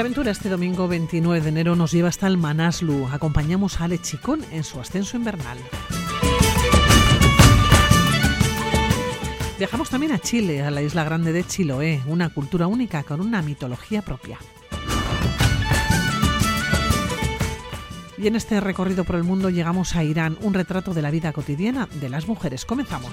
La aventura este domingo 29 de enero nos lleva hasta el Manaslu. Acompañamos a Ale Chicón en su ascenso invernal. Viajamos también a Chile, a la isla grande de Chiloé, una cultura única con una mitología propia. Y en este recorrido por el mundo llegamos a Irán, un retrato de la vida cotidiana de las mujeres. Comenzamos.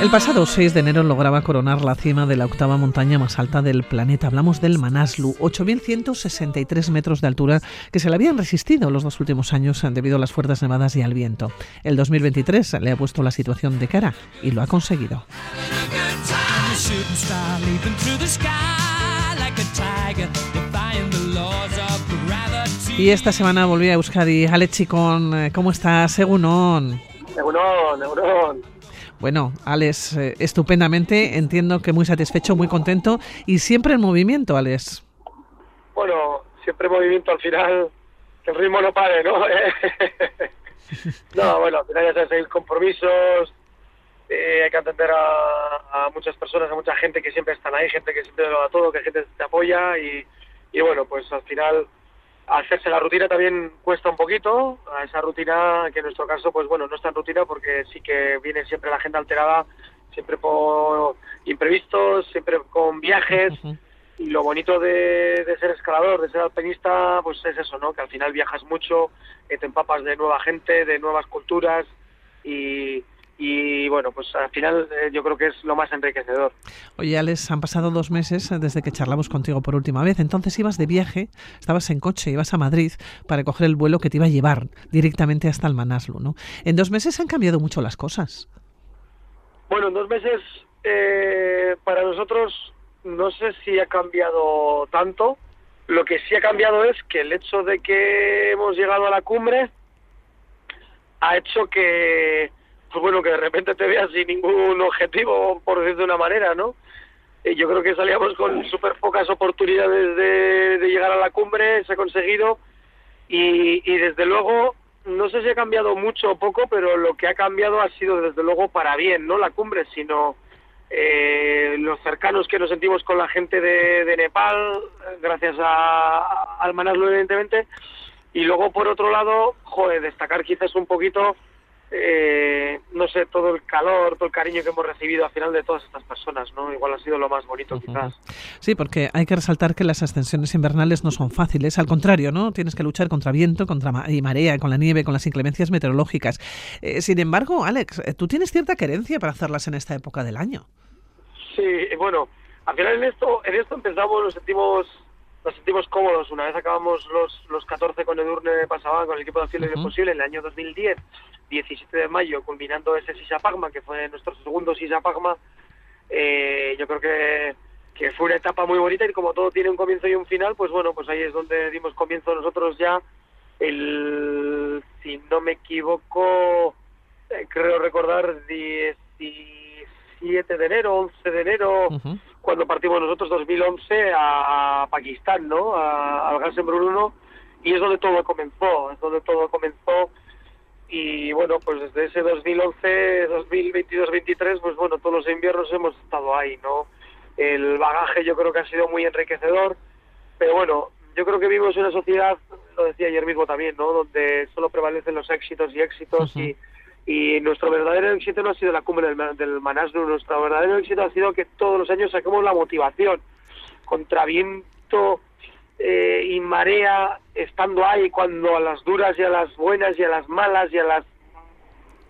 El pasado 6 de enero lograba coronar la cima de la octava montaña más alta del planeta. Hablamos del Manaslu, 8.163 metros de altura que se le habían resistido los dos últimos años debido a las fuertes nevadas y al viento. El 2023 le ha puesto la situación de cara y lo ha conseguido. Y esta semana volví a Euskadi. Alechi, con ¿cómo estás? Egunon. Egunon, Egunon. Bueno, Alex, eh, estupendamente, entiendo que muy satisfecho, muy contento y siempre en movimiento, Alex. Bueno, siempre en movimiento, al final que el ritmo no pare, ¿no? no, bueno, al final ya sabes, hay compromisos, eh, hay que atender a, muchas personas, a mucha gente que siempre están ahí, gente que siempre lo da todo, que gente te apoya y, y bueno, pues al final hacerse la rutina también cuesta un poquito, a esa rutina que en nuestro caso, pues bueno, no es tan rutina porque sí que viene siempre la agenda alterada, siempre por imprevistos, siempre con viajes. Y lo bonito de, de, ser escalador, de ser alpinista, pues es eso, ¿no? Que al final viajas mucho, que te empapas de nueva gente, de nuevas culturas y, y bueno, pues al final eh, yo creo que es lo más enriquecedor. Oye, Alex, han pasado dos meses desde que charlamos contigo por última vez. Entonces ibas de viaje, estabas en coche, ibas a Madrid para coger el vuelo que te iba a llevar directamente hasta el Manaslu, ¿no? En dos meses han cambiado mucho las cosas. Bueno, en dos meses eh, para nosotros no sé si ha cambiado tanto. Lo que sí ha cambiado es que el hecho de que hemos llegado a la cumbre ha hecho que pues bueno, que de repente te veas sin ningún objetivo, por decir de una manera, ¿no? Y yo creo que salíamos con súper pocas oportunidades de, llegar a la cumbre, se ha conseguido, y, y desde luego, no sé si ha cambiado mucho o poco, pero lo que ha cambiado ha sido desde luego para bien, no la cumbre, sino eh, los cercanos que nos sentimos con la gente de, Nepal, gracias a, al evidentemente, y luego por otro lado, joder, destacar quizás un poquito eh, no sé, todo el calor, todo el cariño que hemos recibido al final de todas estas personas, ¿no? Igual ha sido lo más bonito, quizás. Sí, porque hay que resaltar que las ascensiones invernales no son fáciles, al contrario, ¿no? Tienes que luchar contra viento, contra y marea, con la nieve, con las inclemencias meteorológicas. Eh, sin embargo, Alex, eh, tú tienes cierta querencia para hacerlas en esta época del año. Sí, bueno, al final en esto, en esto empezamos, nos sentimos nos sentimos cómodos. Una vez acabamos los, los 14 con Edurne Pasaban, con el equipo de Acción uh Posible, en el año 2010, 17 de mayo, culminando ese Sisapagma, que fue nuestro segundo Sisapagma, eh, yo creo que, que fue una etapa muy bonita y como todo tiene un comienzo y un final, pues bueno, pues ahí es donde dimos comienzo nosotros ya. El, si no me equivoco, eh, creo recordar 17 de enero, 11 de enero, cuando partimos nosotros 2011 a Pakistán, ¿no? A, al Gasen Bruno y es donde todo comenzó, es donde todo comenzó y bueno, pues desde ese 2011, 2022, 23, pues bueno, todos los inviernos hemos estado ahí, ¿no? El bagaje yo creo que ha sido muy enriquecedor, pero bueno, yo creo que vivimos en una sociedad, lo decía ayer mismo también, ¿no? Donde solo prevalecen los éxitos y éxitos y, y nuestro verdadero éxito no ha sido la cumbre del, del Manaslu, nuestro verdadero éxito ha sido que todos los años saquemos la motivación. Contra viento, eh, y marea estando ahí cuando a las duras y a las buenas y a las malas y a las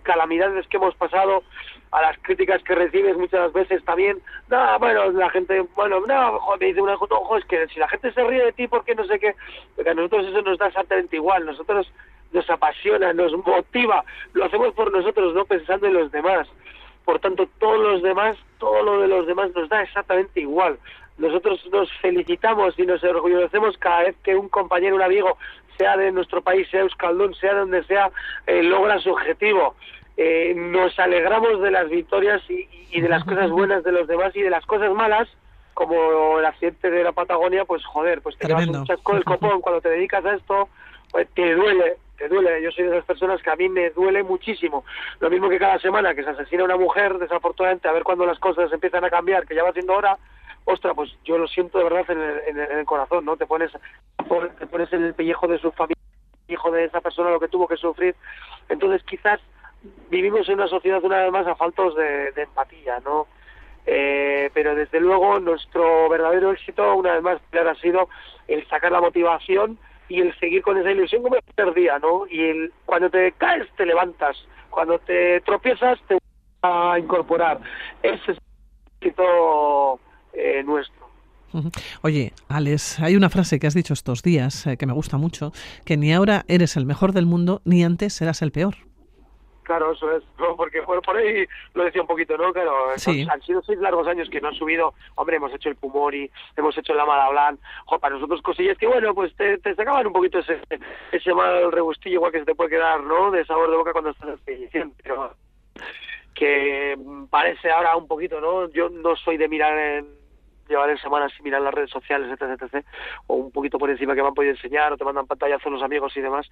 calamidades que hemos pasado, a las críticas que recibes muchas veces también, no, bueno, la gente, bueno, no, me dice una cosa, ojo, es que si la gente se ríe de ti porque no sé qué, porque a nosotros eso nos da exactamente igual, nosotros nos apasiona, nos motiva, lo hacemos por nosotros, no pensando en los demás. Por tanto, todos los demás, todo lo de los demás nos da exactamente igual. Nosotros nos felicitamos y nos orgullecemos cada vez que un compañero, un amigo, sea de nuestro país, sea Euskaldun, sea donde sea, eh, logra su objetivo. Eh, nos alegramos de las victorias y, de las cosas buenas de los demás y de las cosas malas, como el accidente de la Patagonia, pues joder, pues te das un chasco del copón cuando te dedicas a esto, pues te duele, te duele. Yo soy de esas personas que a mí me duele muchísimo. Lo mismo que cada semana que se asesina una mujer, desafortunadamente, a ver cuando las cosas empiezan a cambiar, que ya va siendo hora, ostra, pues yo lo siento de verdad en el, corazón, ¿no? Te pones, te pones en el pellejo de su familia, hijo de esa persona lo que tuvo que sufrir. Entonces quizás vivimos en una sociedad una vez más a faltos de, empatía, ¿no? Eh, pero desde luego nuestro verdadero éxito una vez más ha sido el sacar la motivación y el seguir con esa ilusión como el primer día, ¿no? Y el, cuando te caes te levantas, cuando te tropiezas te vas a incorporar. Ese es el eh, nuestro. Oye, Alex, hay una frase que has dicho estos días eh, que me gusta mucho, que ni ahora eres el mejor del mundo, ni antes serás el peor. Claro, eso es, porque por, por, ahí lo decía un poquito, ¿no? Claro, han sido seis largos años que no han subido, hombre, hemos hecho el Pumori, hemos hecho la Madablan, jo, para nosotros cosillas que, bueno, pues te, te sacaban un poquito ese, ese mal regustillo igual que se te puede quedar, ¿no? De sabor de boca cuando estás en expedición, pero que parece ahora un poquito, ¿no? Yo no soy de mirar en llevar en semanas sin mirar las redes sociales, etc, etc, o un poquito por encima que me han podido enseñar o te mandan pantallazos los amigos y demás,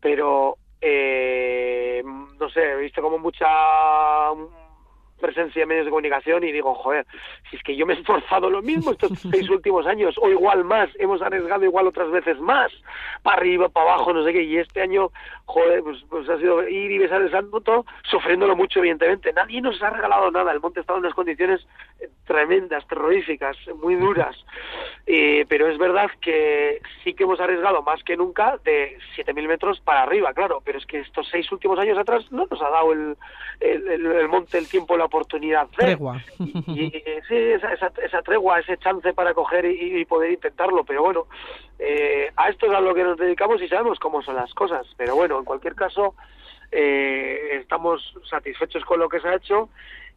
pero eh, no sé, he visto como mucha presencia en medios de comunicación y digo, joder, si es que yo me he esforzado lo mismo estos seis últimos años, o igual más, hemos arriesgado igual otras veces más, para arriba, para abajo, no sé qué, y este año, joder, pues, pues ha sido ir y besar el santo, sufriéndolo mucho, evidentemente. Nadie nos ha regalado nada, el monte estaba en unas condiciones eh, tremendas, terroríficas, muy duras, eh, pero es verdad que sí que hemos arriesgado más que nunca de 7.000 metros para arriba, claro, pero es que estos seis últimos años atrás no nos ha dado el, el, el monte el tiempo, la oportunidad. Tregua. Y, sí, esa, esa, tregua, ese chance para coger y, poder intentarlo. Pero bueno, eh, a esto es a lo que nos dedicamos y sabemos cómo son las cosas. Pero bueno, en cualquier caso, eh, estamos satisfechos con lo que se ha hecho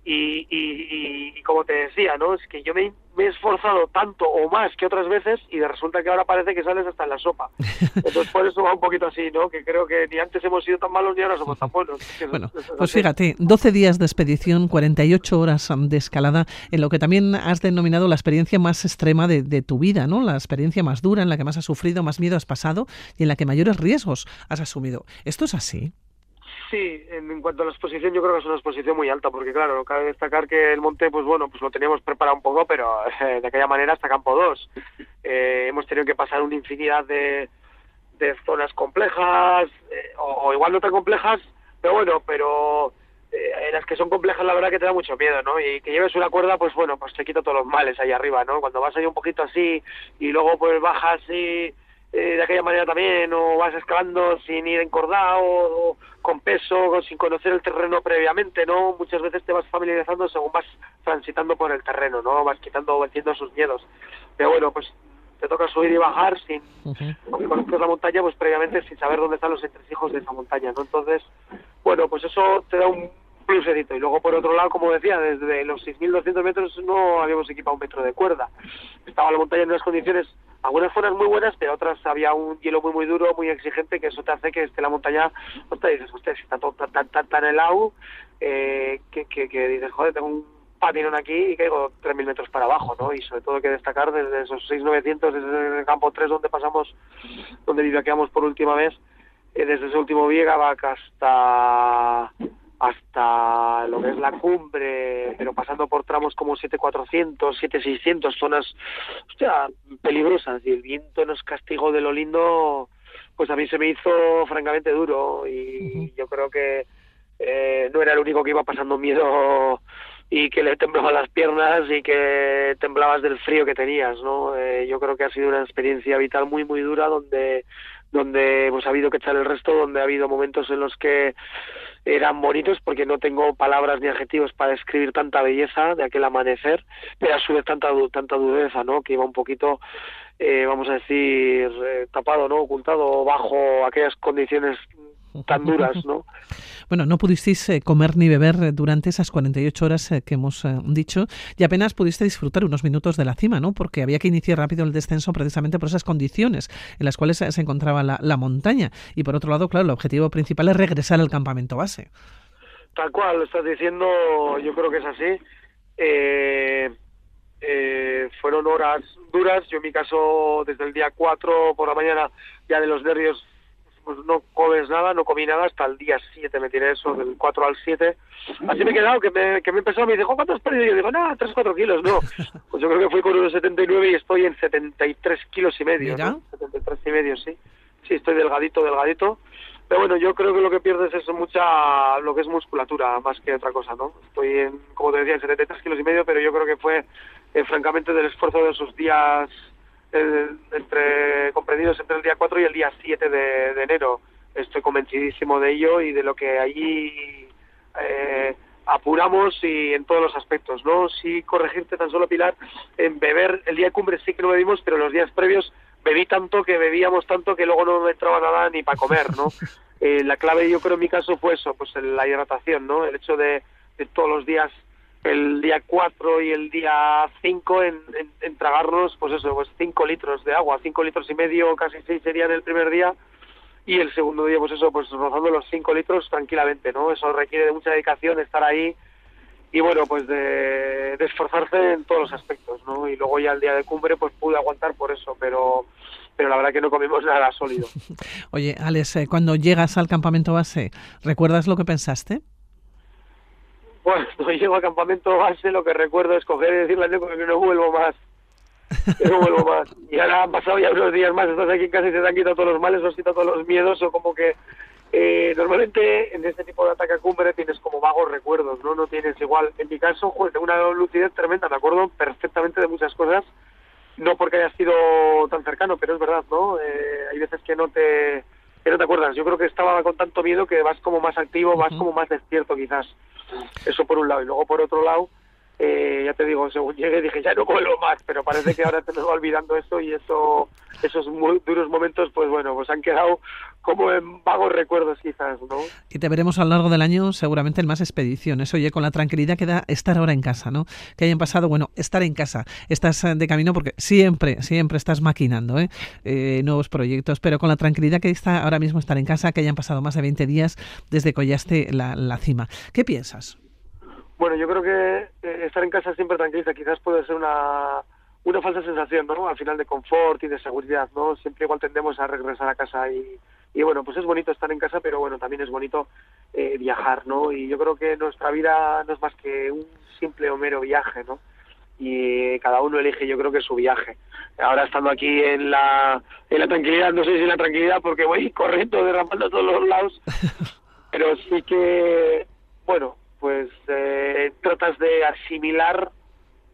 y, y, como te decía, ¿no? Es que yo me, he esforzado tanto o más que otras veces y resulta que ahora parece que sales hasta en la sopa. Entonces por eso va un poquito así, ¿no? Que creo que ni antes hemos sido tan malos ni ahora somos tan buenos. Bueno, pues fíjate, 12 días de expedición, 48 horas de escalada, en lo que también has denominado la experiencia más extrema de, de tu vida, ¿no? La experiencia más dura, en la que más has sufrido, más miedo has pasado y en la que mayores riesgos has asumido. ¿Esto es así? Sí, en, cuanto a la exposición, yo creo que es una exposición muy alta, porque claro, cabe destacar que el monte, pues bueno, pues lo teníamos preparado un poco, pero eh, de aquella manera hasta campo 2. Eh, hemos tenido que pasar una infinidad de, de zonas complejas, eh, o, igual no tan complejas, pero bueno, pero en las que son complejas la verdad que te da mucho miedo, ¿no? Y que lleves una cuerda, pues bueno, pues te quita todos los males ahí arriba, ¿no? Cuando vas ahí un poquito así y luego pues bajas y eh, de aquella manera también, o vas escalando sin ir encordado, o, con peso, sin conocer el terreno previamente, ¿no? Muchas veces te vas familiarizando según vas transitando por el terreno, ¿no? Vas quitando, venciendo sus miedos. Pero bueno, pues te toca subir y bajar sin, aunque conozcas la montaña, pues previamente sin saber dónde están los entresijos de esa montaña, ¿no? Entonces, bueno, pues eso te da un plusecito. Y luego, por otro lado, como decía, desde los 6.200 metros no habíamos equipado un metro de cuerda. Estaba la montaña en unas condiciones algunas zonas muy buenas, pero otras había un hielo muy muy duro, muy exigente, que eso te hace que esté la montaña, hostia, dices, si está todo tan, tan, tan helado, eh, que, que, dices, joder, tengo un patinón aquí y caigo 3.000 metros para abajo, ¿no? Y sobre todo hay que destacar desde esos 6.900, desde el campo 3 donde pasamos, donde vivaqueamos por última vez, eh, desde ese último Viegabac hasta hasta lo que es la cumbre, pero pasando por tramos como 7400, 7600, zonas hostia, peligrosas y el viento nos castigó de lo lindo, pues a mí se me hizo francamente duro y yo creo que eh, no era el único que iba pasando miedo y que le temblaban las piernas y que temblabas del frío que tenías, ¿no? Eh, yo creo que ha sido una experiencia vital muy muy dura donde donde hemos habido que echar el resto, donde ha habido momentos en los que eran bonitos porque no tengo palabras ni adjetivos para describir tanta belleza de aquel amanecer, pero a su vez tanta tanta dureza, ¿no? Que iba un poquito eh, vamos a decir eh, tapado, ¿no? Ocultado bajo aquellas condiciones tan duras, ¿no? Bueno, no pudisteis eh, comer ni beber eh, durante esas 48 horas eh, que hemos dicho y apenas pudiste disfrutar unos minutos de la cima, ¿no? Porque había que iniciar rápido el descenso precisamente por esas condiciones en las cuales se encontraba la, montaña. Y por otro lado, claro, el objetivo principal es regresar al campamento base. Tal cual, lo estás diciendo, yo creo que es así. fue fueron horas duras. Yo en mi caso, desde el día 4 por la mañana, ya de los nervios, pues no comes nada, no comí nada hasta el día 7, me tiré eso, del 4 al 7. Así me he quedado, que me, que me empezó, me dijo, ¿cuánto has perdido? Y yo digo, nada, 3 4 kilos, no. Pues yo creo que fui con unos 79 y estoy en 73 kilos y medio. ¿no? 73 y medio, sí. Sí, estoy delgadito, delgadito. Pero bueno, yo creo que lo que pierdes es mucha, lo que es musculatura, más que otra cosa, ¿no? Estoy en, como te decía, en 73 kilos y medio, pero yo creo que fue, eh, francamente, del esfuerzo de esos días, eh, entre comprendidos entre el día 4 y el día 7 de, enero. Estoy convencidísimo de ello y de lo que allí eh, apuramos y en todos los aspectos, ¿no? Sí corregirte tan solo, Pilar, en beber, el día de cumbre sí que no bebimos, pero los días previos bebí tanto que bebíamos tanto que luego no me entraba nada ni para comer, ¿no? Eh, la clave yo creo en mi caso fue eso, pues la hidratación, ¿no? El hecho de, todos los días, el día 4 y el día 5 en, en, tragarnos, pues eso, pues 5 litros de agua, 5 litros y medio, casi 6 serían el primer día, y el segundo día, pues eso, pues rozando los 5 litros tranquilamente, ¿no? Eso requiere de mucha dedicación, estar ahí, y bueno, pues de, esforzarse en todos los aspectos, ¿no? Y luego ya el día de cumbre pues pude aguantar por eso, pero pero la verdad que no comimos nada sólido. Oye, Alex, eh, cuando llegas al campamento base, ¿recuerdas lo que pensaste? Cuando llego al campamento base lo que recuerdo es coger y decirle a que no vuelvo más. Que no vuelvo más. Y ahora han pasado ya unos días más, estás aquí en casa y se te han quitado todos los males, os quitado todos los miedos, o como que eh, normalmente en este tipo de ataque a cumbre tienes como vagos recuerdos, ¿no? No tienes igual. En mi caso, joder, tengo una lucidez tremenda, me acuerdo perfectamente de muchas cosas, no porque haya sido tan cercano, pero es verdad, ¿no? Eh, hay veces que no te que no te acuerdas. Yo creo que estaba con tanto miedo que vas como más activo, vas como más despierto quizás. Eso por un lado. Y luego por otro lado, eh, ya te digo, según llegué dije, ya no vuelvo más, pero parece que ahora te nos va olvidando eso y eso, esos muy duros momentos, pues bueno, pues han quedado como en vagos recuerdos quizás, ¿no? Y te veremos a lo largo del año seguramente en más expediciones, oye, con la tranquilidad que da estar ahora en casa, ¿no? Que hayan pasado, bueno, estar en casa, estás eh, de camino porque siempre, siempre estás maquinando, ¿eh? eh nuevos proyectos, pero con la tranquilidad que está ahora mismo estar en casa, que hayan pasado más de 20 días desde que hollaste la, la cima. ¿Qué piensas? Bueno, yo creo que eh, estar en casa siempre tranquiliza, quizás puede ser una, una falsa sensación, ¿no? Al final de confort y de seguridad, ¿no? Siempre igual tendemos a regresar a casa y, y bueno, pues es bonito estar en casa, pero bueno, también es bonito eh, viajar, ¿no? Y yo creo que nuestra vida no es más que un simple o mero viaje, ¿no? Y cada uno elige, yo creo que su viaje. Ahora estando aquí en la, en la tranquilidad, no sé si en la tranquilidad porque voy corriendo, derramando a todos los lados, pero sí que, de asimilar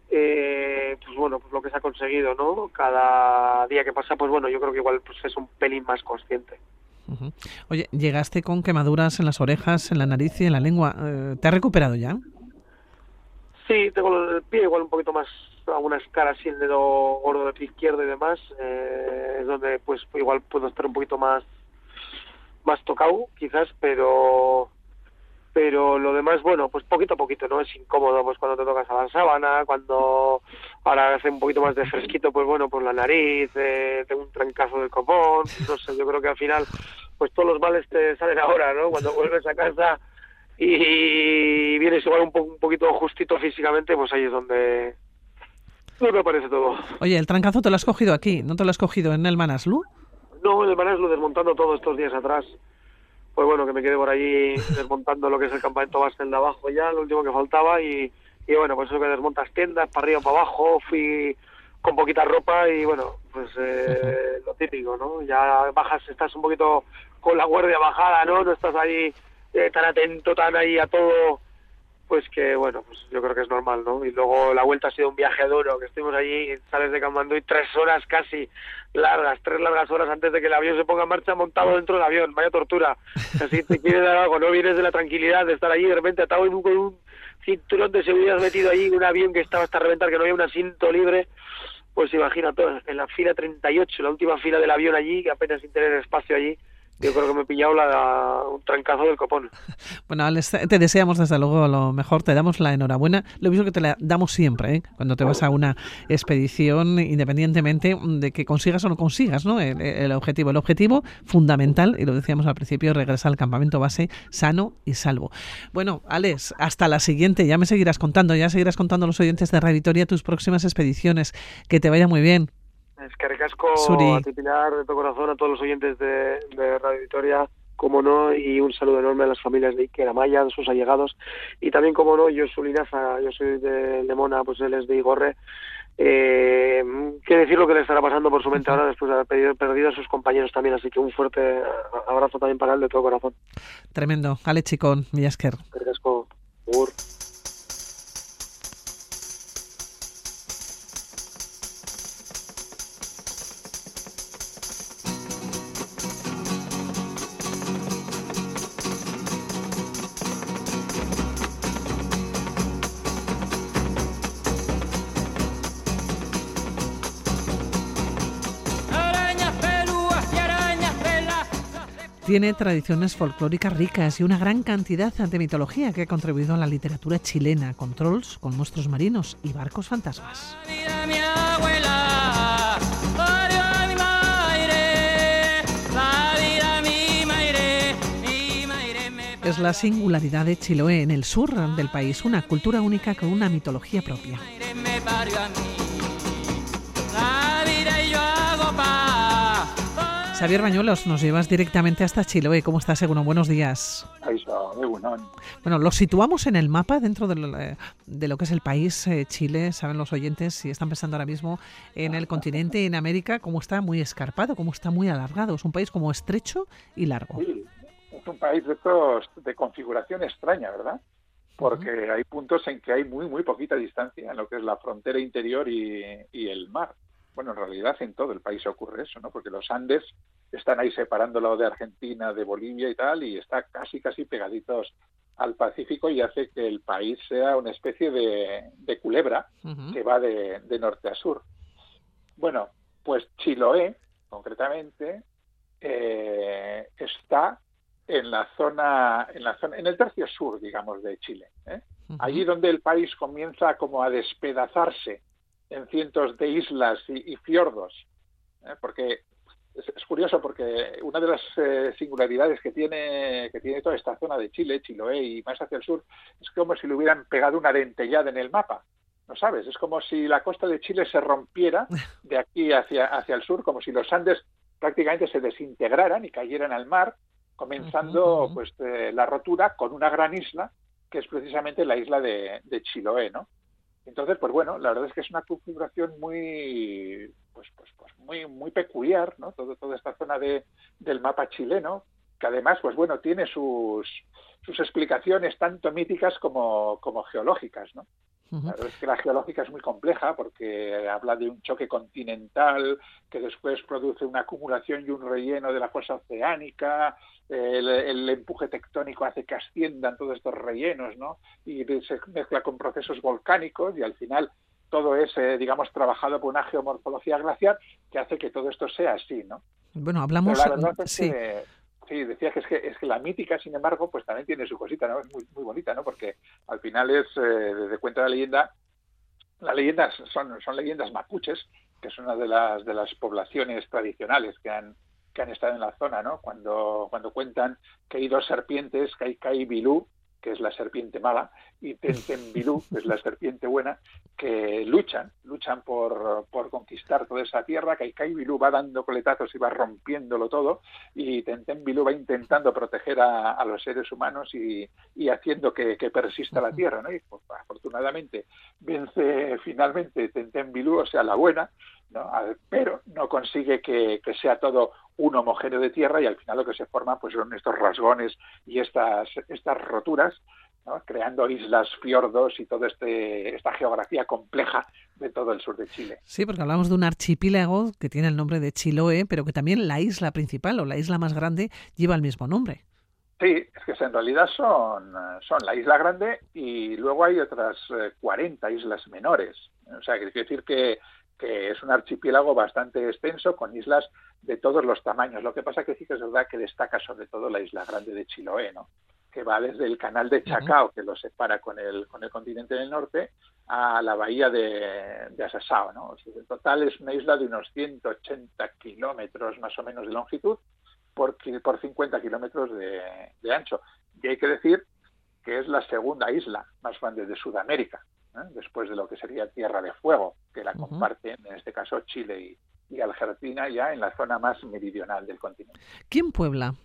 eh, pues bueno pues lo que se ha conseguido no cada día que pasa pues bueno yo creo que igual pues es un pelín más consciente Oye, llegaste con quemaduras en las orejas, en la nariz y en la lengua. Eh, ¿Te has recuperado ya? Sí, tengo el pie igual un poquito más, algunas caras así el dedo gordo del pie izquierdo y demás. Eh, es donde pues igual puedo estar un poquito más más tocado quizás, pero pero lo demás, bueno, pues poquito a poquito, ¿no? Es incómodo, pues cuando te tocas a la sábana, cuando ahora hace un poquito más de fresquito, pues bueno, pues la nariz, eh, tengo un trancazo del copón, no sé, yo creo que al final, pues todos los males te salen ahora, ¿no? Cuando vuelves a casa y vienes igual un, un poquito justito físicamente, pues ahí es donde, me aparece todo. Oye, ¿el trancazo te lo has cogido aquí? ¿No te lo has cogido en el Manaslu? No, en el Manaslu, desmontando todos estos días atrás pues bueno, que me quedé por allí desmontando lo que es el campamento base de abajo ya, lo último que faltaba y, y bueno, pues eso que desmontas tiendas para arriba, para abajo, fui con poquita ropa y bueno, pues eh, lo típico, ¿no? Ya bajas, estás un poquito con la guardia bajada, ¿no? No estás ahí eh, tan atento, tan ahí a todo pues que bueno, pues yo creo que es normal, ¿no? Y luego la vuelta ha sido un viaje duro, que estuvimos allí, sales de Kamandú y tres horas casi largas, tres largas horas antes de que el avión se ponga en marcha montado dentro del avión, vaya tortura. Así te quieres dar algo, no vienes de la tranquilidad de estar allí de repente atado en un, con un cinturón de seguridad metido allí, un avión que estaba hasta reventar, que no había un asiento libre, pues imagínate, en la fila 38, la última fila del avión allí, que apenas sin tener espacio allí, yo creo que me he pillado la, un trancazo del copón. Bueno, Alex, te deseamos desde luego lo mejor, te damos la enhorabuena, lo mismo que te la damos siempre, ¿eh? cuando te vas a una expedición, independientemente de que consigas o no consigas ¿no? El, objetivo. El objetivo fundamental, y lo decíamos al principio, regresar al campamento base sano y salvo. Bueno, Alex, hasta la siguiente, ya me seguirás contando, ya seguirás contando a los oyentes de Radio tus próximas expediciones. Que te vaya muy bien. Es que recasco a titular de tu corazón a todos los oyentes de, Radio Victoria, como no, y un saludo enorme a las familias de Iker Amaya, de sus allegados, y también, como no, yo soy Linaza, yo soy de Lemona, pues él es de Igorre, eh, qué decir lo que le estará pasando por su mente ahora después de haber perdido, a sus compañeros también, así que un fuerte abrazo también para él de todo corazón. Tremendo. Ale Chicón, Millasker. Recasco. Tiene tradiciones folclóricas ricas y una gran cantidad de mitología que ha contribuido a la literatura chilena, con trolls, con monstruos marinos y barcos fantasmas. Es la singularidad de Chiloé en el sur del país, una cultura única con una mitología propia. Xavier Bañuelos, nos llevas directamente hasta Chiloé. ¿Cómo estás, Seguno? Buenos días. Bueno, lo situamos en el mapa dentro de lo, que es el país eh, Chile. Saben los oyentes, si están pensando ahora mismo en el continente, en América, cómo está muy escarpado, cómo está muy alargado. Es un país como estrecho y largo. Sí, es un país de, estos, de configuración extraña, ¿verdad? Porque hay puntos en que hay muy, muy poquita distancia en lo que es la frontera interior y el mar bueno, en realidad en todo el país ocurre eso, ¿no? Porque los Andes están ahí separándolo de Argentina, de Bolivia y tal, y está casi, casi pegaditos al Pacífico y hace que el país sea una especie de, culebra que va de, norte a sur. Bueno, pues Chiloé, concretamente, eh, está en la zona, en la zona, en el tercio sur, digamos, de Chile. ¿eh? Allí donde el país comienza como a despedazarse en cientos de islas y, fiordos, ¿eh? porque es, curioso porque una de las eh, singularidades que tiene que tiene toda esta zona de Chile, Chiloé y más hacia el sur, es como si le hubieran pegado una dentellada en el mapa. ¿No sabes? Es como si la costa de Chile se rompiera de aquí hacia, hacia el sur, como si los Andes prácticamente se desintegraran y cayeran al mar, comenzando pues eh, la rotura con una gran isla que es precisamente la isla de, de Chiloé, ¿no? Entonces, pues bueno, la verdad es que es una configuración muy, pues, pues, pues muy, muy peculiar, ¿no? Todo, toda esta zona de, del mapa chileno, que además, pues bueno, tiene sus, sus explicaciones tanto míticas como, como geológicas, ¿no? La verdad es que la geológica es muy compleja porque habla de un choque continental que después produce una acumulación y un relleno de la fuerza oceánica, el, empuje tectónico hace que asciendan todos estos rellenos, ¿no? Y se mezcla con procesos volcánicos y al final todo es, eh, digamos, trabajado por una geomorfología glacial que hace que todo esto sea así, ¿no? Bueno, hablamos... sí. Sí, decía que es, que es que la mítica, sin embargo, pues también tiene su cosita, ¿no? Es muy, muy bonita, ¿no? Porque al final es, eh, desde cuenta de la leyenda, las leyendas son, son leyendas mapuches, que es una de las, de las poblaciones tradicionales que han, que han estado en la zona, ¿no? Cuando, cuando cuentan que hay dos serpientes, Kai Bilú, que es la serpiente mala, y Tentembilú, que es la serpiente buena, que luchan, luchan por, por conquistar toda esa tierra, Kaikai Bilú va dando coletazos y va rompiéndolo todo, y Tentembilú va intentando proteger a, los seres humanos y, y haciendo que, persista la tierra, ¿no? Y pues, afortunadamente vence finalmente Tentembilú, o sea, la buena, ¿no? pero no consigue que, sea todo un homogéneo de tierra y al final lo que se forma pues son estos rasgones y estas, estas roturas, creando islas, fiordos y toda este, esta geografía compleja de todo el sur de Chile. Sí, porque hablamos de un archipiélago que tiene el nombre de Chiloé, pero que también la isla principal o la isla más grande lleva el mismo nombre. Sí, es que en realidad son, son la isla grande y luego hay otras 40 eh, islas menores. O sea, quiere decir que que es un archipiélago bastante extenso con islas de todos los tamaños. Lo que pasa que sí que es verdad que destaca sobre todo la isla grande de Chiloé, ¿no? que va desde el canal de Chacao, que lo separa con el, con el continente del norte, a la bahía de, de Asasao. ¿no? en total es una isla de unos 180 kilómetros más o menos de longitud por, por 50 kilómetros de, de ancho. Y hay que decir que es la segunda isla más grande de Sudamérica, ¿eh? después de lo que sería Tierra de Fuego, que la comparten, en este caso, Chile y, y Argentina, ya en la zona más meridional del continente. ¿Quién puebla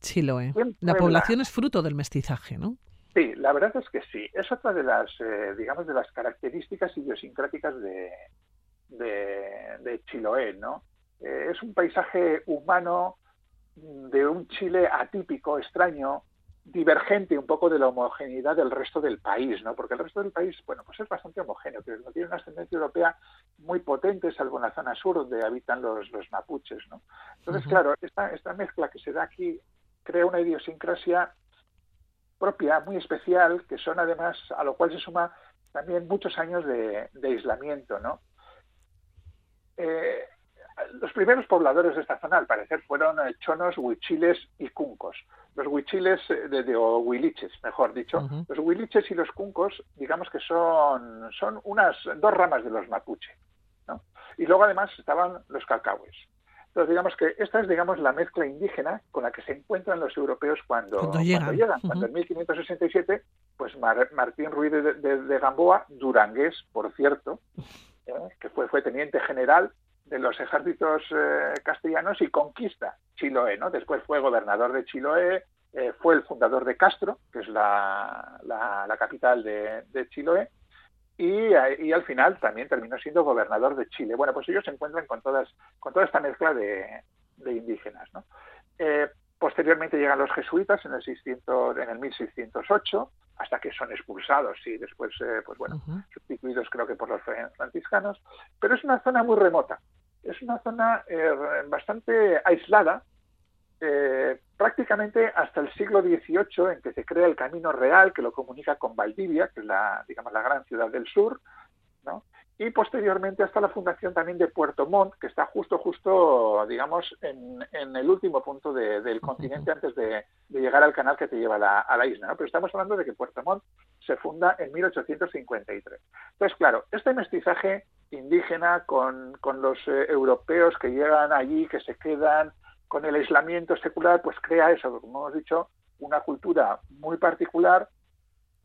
Chiloé? La población es fruto del mestizaje, ¿no? Sí, la verdad es que sí. Es otra de las, eh, digamos, de las características idiosincráticas de, de, Chiloé, ¿no? Eh, es un paisaje humano de un Chile atípico, extraño, divergente un poco de la homogeneidad del resto del país, ¿no? Porque el resto del país, bueno, pues es bastante homogéneo, pero no tiene una ascendencia europea muy potente, salvo en la zona sur donde habitan los, los mapuches, ¿no? Entonces, claro, esta, esta mezcla que se da aquí crea una idiosincrasia propia, muy especial, que son además, a lo cual se suma también muchos años de, aislamiento, ¿no? Eh, los primeros pobladores de esta zona, al parecer, fueron eh, chonos, huichiles y cuncos. Los huichiles, eh, de, o huiliches, mejor dicho, los huiliches y los cuncos, digamos que son, son unas dos ramas de los mapuche. ¿no? Y luego además estaban los calcahues. Entonces, digamos que esta es, digamos, la mezcla indígena con la que se encuentran los europeos cuando, cuando llegan. Cuando, en 1567, pues Martín Ruiz de, Gamboa, durangués, por cierto, ¿eh? que fue, fue teniente general de los ejércitos eh, castellanos y conquista Chiloé, ¿no? Después fue gobernador de Chiloé, eh, fue el fundador de Castro, que es la, la, capital de, de Chiloé, y, y, al final también terminó siendo gobernador de Chile. Bueno, pues ellos se encuentran con todas, con toda esta mezcla de, de indígenas, ¿no? Eh, posteriormente llegan los jesuitas en el 600, en el 1608, hasta que son expulsados y después, pues bueno, sustituidos creo que por los franciscanos. Pero es una zona muy remota es una zona eh, bastante aislada, eh, prácticamente hasta el siglo XVIII, en que se crea el Camino Real, que lo comunica con Valdivia, que es la, digamos, la gran ciudad del sur, ¿no? y posteriormente hasta la fundación también de Puerto Montt, que está justo, justo, digamos, en, el último punto del continente antes de, llegar al canal que te lleva a la, isla. ¿no? Pero estamos hablando de que Puerto Montt se funda en 1853. Entonces, claro, este mestizaje indígena con, con los eh, europeos que llegan allí, que se quedan, con el aislamiento secular, pues crea eso, como hemos dicho, una cultura muy particular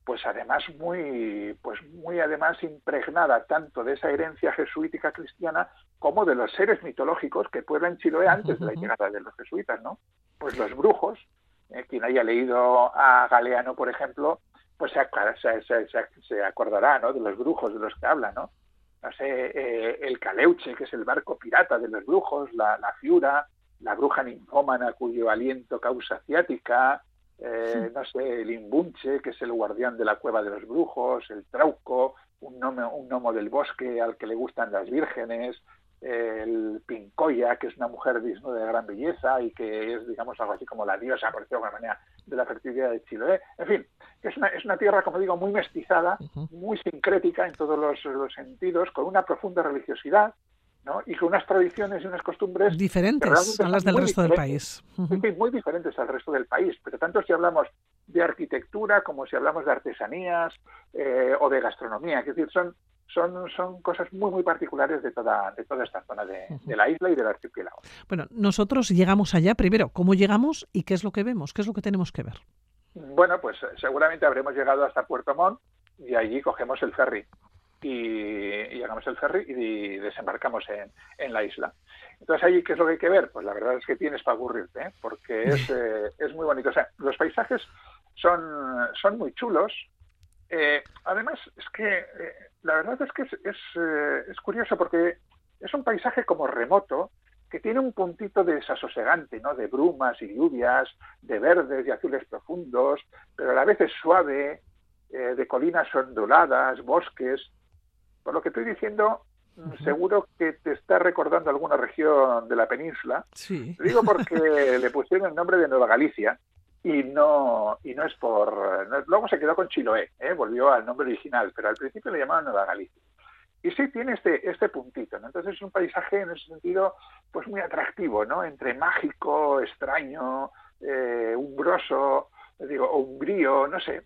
pues además muy pues muy además impregnada tanto de esa herencia jesuítica cristiana como de los seres mitológicos que pueblan Chiloé antes de la llegada de los jesuitas, ¿no? Pues los brujos, eh, quien haya leído a Galeano, por ejemplo, pues se, se, se, acordará, ¿no? De los brujos de los que habla, ¿no? No sé, eh, el Caleuche, que es el barco pirata de los brujos, la, la Fiura, la bruja ninfómana cuyo aliento causa ciática, eh, no sé, el Imbunche, que es el guardián de la cueva de los brujos, el Trauco, un gnomo, un gnomo del bosque al que le gustan las vírgenes, el Pincoya, que es una mujer desnuda de gran belleza y que es, digamos, algo así como la diosa, por decirlo de alguna manera, de la fertilidad de Chile. En fin, es una, es una tierra, como digo, muy mestizada, muy sincrética en todos los, los sentidos, con una profunda religiosidad, y con unas tradiciones y unas costumbres diferentes a las del resto del país. muy diferentes al resto del país, pero tanto si hablamos de arquitectura como si hablamos de artesanías eh, o de gastronomía, es decir, son, son, son cosas muy, muy particulares de toda, de toda esta zona de, la isla y del archipiélago. Bueno, nosotros llegamos allá primero, ¿cómo llegamos y qué es lo que vemos? ¿Qué es lo que tenemos que ver? Bueno, pues eh, seguramente habremos llegado hasta Puerto Montt y allí cogemos el ferry y, llegamos el ferry y desembarcamos en, en, la isla. Entonces, ahí, ¿qué es lo que hay que ver? Pues la verdad es que tienes para aburrirte, ¿eh? porque es, eh, es muy bonito. O sea, los paisajes son, son muy chulos. Eh, además, es que la verdad es que es, es, es curioso porque es un paisaje como remoto, que tiene un puntito de desasosegante, ¿no? De brumas y lluvias, de verdes y azules profundos, pero a la vez es suave, de colinas onduladas, bosques, por lo que estoy diciendo, seguro que te está recordando alguna región de la península. Sí. digo porque le pusieron el nombre de Nueva Galicia y no y no es por luego se quedó con Chiloé, ¿eh? volvió al nombre original, pero al principio le llamaban Nueva Galicia. Y sí tiene este, este puntito, ¿no? Entonces es un paisaje en ese sentido pues muy atractivo, ¿no? Entre mágico, extraño, eh, umbroso, digo, umbrío, no sé.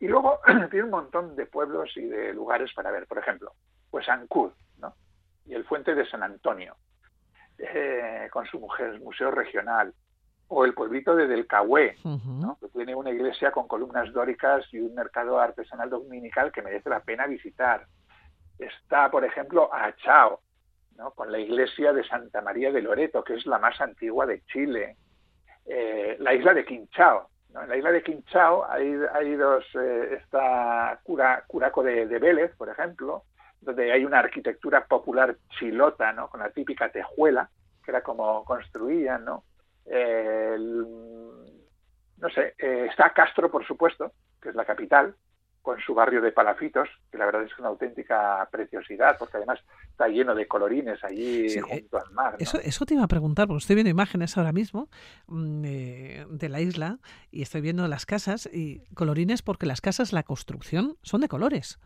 Y luego tiene un montón de pueblos y de lugares para ver. Por ejemplo, pues Ancud, ¿no? Y el Fuente de San Antonio, eh, con su mujer, Museo Regional. O el pueblito de Del ¿no? que tiene una iglesia con columnas dóricas y un mercado artesanal dominical que merece la pena visitar. Está, por ejemplo, Achao, ¿no? con la iglesia de Santa María de Loreto, que es la más antigua de Chile. Eh, la isla de Quinchao, en la isla de Quinchao hay, hay dos, eh, está Cura, Curaco de, Vélez, por ejemplo, donde hay una arquitectura popular chilota, ¿no? Con la típica tejuela, que era como construían, ¿no? No sé, eh, está Castro, por supuesto, que es la capital, con su barrio de palafitos, que la verdad es una auténtica preciosidad, porque además está lleno de colorines allí eh, junto al mar. Eso, eso te iba a preguntar, porque estoy viendo imágenes ahora mismo mm, de la isla y estoy viendo las casas y colorines porque las casas, la construcción, son de colores.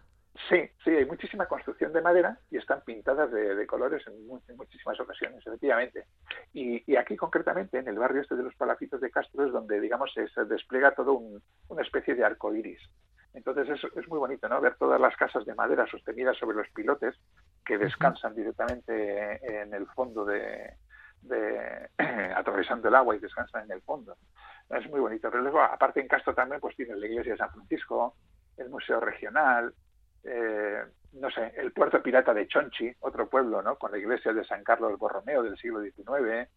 Sí, sí, hay muchísima construcción de madera y están pintadas de, colores en, muchísimas ocasiones, efectivamente. Y, aquí concretamente, en el barrio este de los Palafitos de Castro, es donde, digamos, se, despliega todo una especie de arco iris. Entonces es, es, muy bonito, ¿no? Ver todas las casas de madera sostenidas sobre los pilotes que descansan directamente en el fondo de, atravesando el agua y descansan en el fondo. Es muy bonito. Pero luego, aparte en Castro también, pues tienes la iglesia de San Francisco, el Museo Regional, eh, no sé, el puerto pirata de Chonchi, otro pueblo, ¿no? Con la iglesia de San Carlos Borromeo del siglo XIX.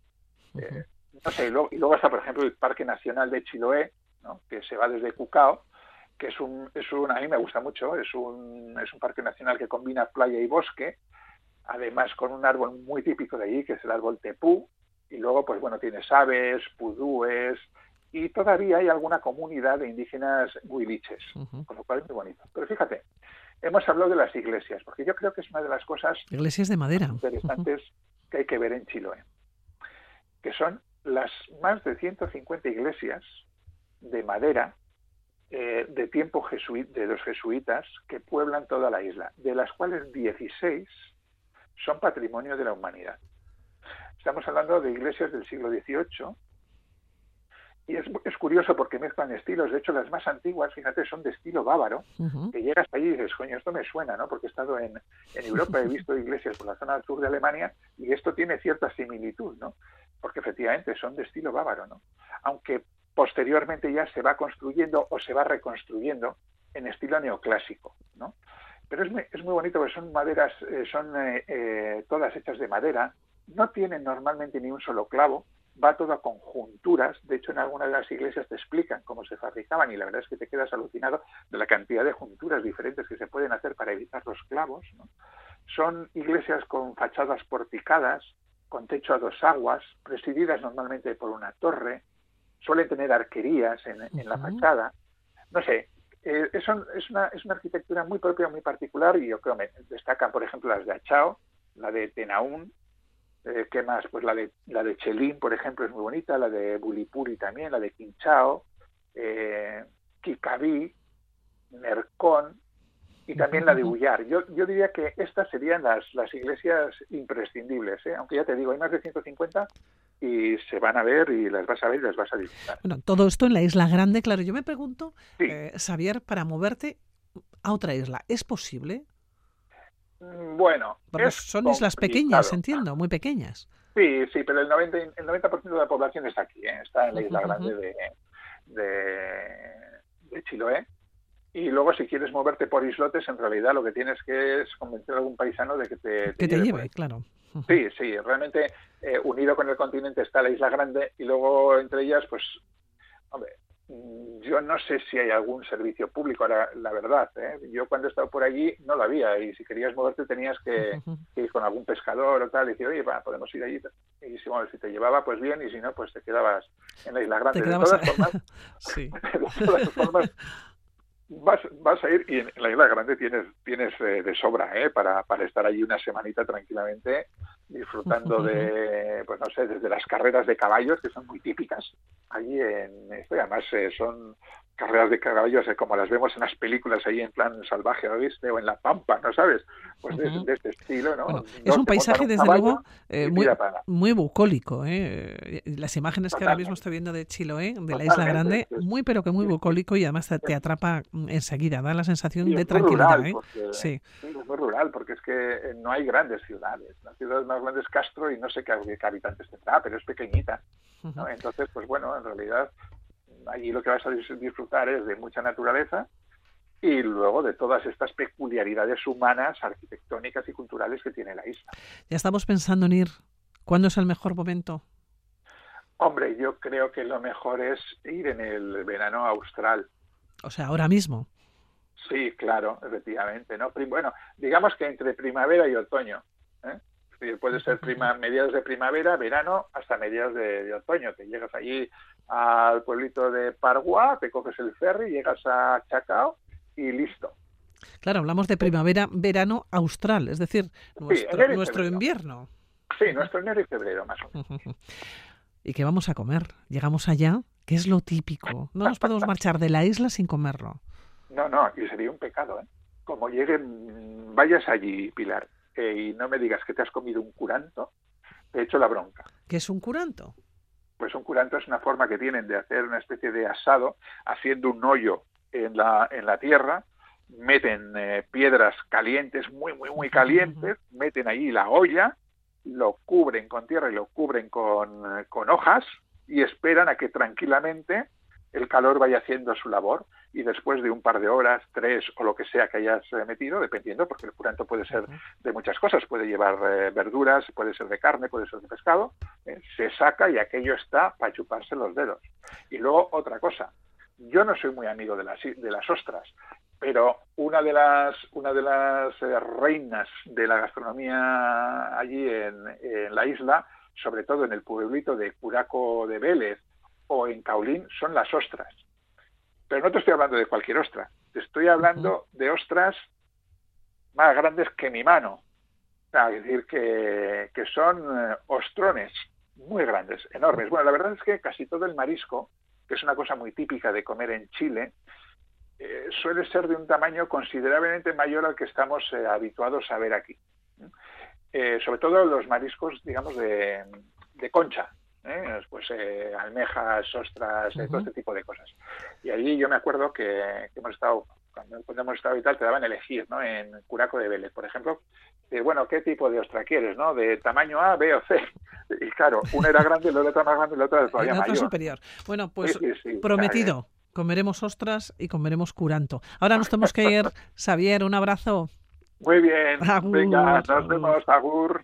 Eh, no sé, y luego, y luego, está, por ejemplo, el Parque Nacional de Chiloé, ¿no? que se va desde Cucao que es un, es un, a mí me gusta mucho, es un, es un parque nacional que combina playa y bosque, además con un árbol muy típico de allí, que es el árbol tepú, y luego, pues bueno, tienes aves, pudúes, y todavía hay alguna comunidad de indígenas huiliches, con lo cual es muy bonito. Pero fíjate, hemos hablado de las iglesias, porque yo creo que es una de las cosas iglesias de madera interesantes que hay que ver en Chiloé, que son las más de 150 iglesias de madera eh, de tiempo de los jesuitas que pueblan toda la isla, de las cuales 16 son patrimonio de la humanidad. Estamos hablando de iglesias del siglo XVIII y es, curioso porque mezclan estilos. De hecho, las más antiguas, fíjate, son de estilo bávaro, que llegas allí y dices, coño, esto me suena, ¿no? Porque he estado en, en Europa, he visto iglesias por la zona del sur de Alemania y esto tiene cierta similitud, ¿no? Porque efectivamente son de estilo bávaro, ¿no? Aunque posteriormente ya se va construyendo o se va reconstruyendo en estilo neoclásico, ¿no? Pero es muy, es muy bonito porque son maderas, eh, son eh, eh, todas hechas de madera, no tienen normalmente ni un solo clavo, va todo a conjunturas, de hecho en algunas de las iglesias te explican cómo se fabricaban y la verdad es que te quedas alucinado de la cantidad de junturas diferentes que se pueden hacer para evitar los clavos, Son iglesias con fachadas porticadas, con techo a dos aguas, presididas normalmente por una torre, suelen tener arquerías en, la fachada. No sé, eh, es, una, es una arquitectura muy propia, muy particular y yo creo que destacan, por ejemplo, las de Achao, la de Tenaún, eh, ¿qué más? Pues la de, la de Chelín, por ejemplo, es muy bonita, la de Bulipuri también, la de Quinchao, eh, Kikaví, Mercón y también la de Ullar. Yo, yo diría que estas serían las, las iglesias imprescindibles, ¿eh? aunque ya te digo, hay más de 150 y se van a ver y las vas a ver y las vas a disfrutar. Bueno, todo esto en la isla grande, claro. Yo me pregunto, eh, Xavier, para moverte a otra isla, ¿es posible? Mm, bueno, Porque son islas pequeñas, entiendo, muy pequeñas. Sí, sí, pero el 90%, el 90 de la población está aquí, ¿eh? está en la isla grande de, de, de Chiloé y luego, si quieres moverte por islotes, en realidad lo que tienes que es convencer a algún paisano de que te, que te lleve. claro. Sí, sí, realmente eh, unido con el continente está la isla grande y luego entre ellas, pues, hombre, yo no sé si hay algún servicio público, ahora, la verdad. ¿eh? Yo cuando he estado por allí no lo había y si querías moverte tenías que, ir con algún pescador o tal y decir, oye, va, podemos ir allí. Y si, bueno, si te llevaba, pues bien, y si no, pues te quedabas en la isla grande. De todas formas, sí. de todas formas vas, vas a ir y en la Isla Grande tienes, tienes eh, de sobra ¿eh? para, para estar allí una semanita tranquilamente disfrutando de, pues no sé, desde las carreras de caballos que son muy típicas allí en esto y además eh, son carreras de caballos eh, como las vemos en las películas ahí en plan salvaje ¿viste? o en la pampa, ¿no sabes? Pues de, este estilo, ¿no? es un paisaje, desde luego, eh, muy, muy, bucólico. ¿eh? Las imágenes que ahora mismo estoy viendo de Chiloé, de la Isla Grande, muy pero que muy bucólico y además te, atrapa enseguida, da la sensación de tranquilidad. ¿eh? sí. es muy rural, porque es que no hay grandes ciudades. La ciudad más grande es Castro y no sé qué, habitantes tendrá, pero es pequeñita. Entonces, pues bueno, en realidad allí lo que vas a disfrutar es de mucha naturaleza y luego de todas estas peculiaridades humanas, arquitectónicas y culturales que tiene la isla. Ya estamos pensando en ir. ¿Cuándo es el mejor momento? Hombre, yo creo que lo mejor es ir en el verano austral. O sea, ahora mismo. Sí, claro, efectivamente. ¿no? Bueno, digamos que entre primavera y otoño. ¿eh? puede ser prima, mediados de primavera, verano, hasta mediados de, otoño, que llegas allí al pueblito de Parguá, te coges el ferry, llegas a Chacao y listo. Claro, hablamos de primavera, verano austral, es decir, nuestro, invierno. Sí, nuestro enero y febrero más o menos. ¿Y qué vamos a comer? Llegamos allá, ¿qué es lo típico? No nos podemos marchar de la isla sin comerlo. No, no, y sería un pecado, ¿eh? Como lleguen, vayas allí, Pilar, y no me digas que te has comido un curanto, te hecho la bronca. ¿Qué es un curanto? Pues un curanto es una forma que tienen de hacer una especie de asado haciendo un hoyo en la, en la tierra, meten eh, piedras calientes, muy, muy, muy calientes, meten ahí la olla, lo cubren con tierra y lo cubren con, eh, con hojas y esperan a que tranquilamente el calor vaya haciendo su labor y después de un par de horas, tres o lo que sea que hayas eh, metido, dependiendo, porque el curanto puede ser de muchas cosas, puede llevar eh, verduras, puede ser de carne, puede ser de pescado, eh, se saca y aquello está para chuparse los dedos. Y luego otra cosa, yo no soy muy amigo de las, de las ostras, pero una de las, una de las reinas de la gastronomía allí en, en la isla, sobre todo en el pueblito de Curaco de Vélez, o en Caulín son las ostras. Pero no te estoy hablando de cualquier ostra, te estoy hablando de ostras más grandes que mi mano. Es decir, que, son eh, ostrones muy grandes, enormes. Bueno, la verdad es que casi todo el marisco, que es una cosa muy típica de comer en Chile, eh, suele ser de un tamaño considerablemente mayor al que estamos eh, habituados a ver aquí. sobre todo los mariscos, digamos, de concha, ¿eh? pues eh, almejas, ostras, eh, todo este tipo de cosas. Y allí yo me acuerdo que, hemos estado, cuando, hemos estado y tal, te daban elegir, ¿no? En Curaco de Vélez, por ejemplo, de, bueno, ¿qué tipo de ostra quieres, no? De tamaño A, B o C. Y claro, una era grande, la otra más grande y la otra todavía mayor. superior. Bueno, pues prometido. Comeremos ostras y comeremos curanto. Ahora nos tenemos que ir. Xavier, un abrazo. Muy bien. Venga, nos vemos. Agur.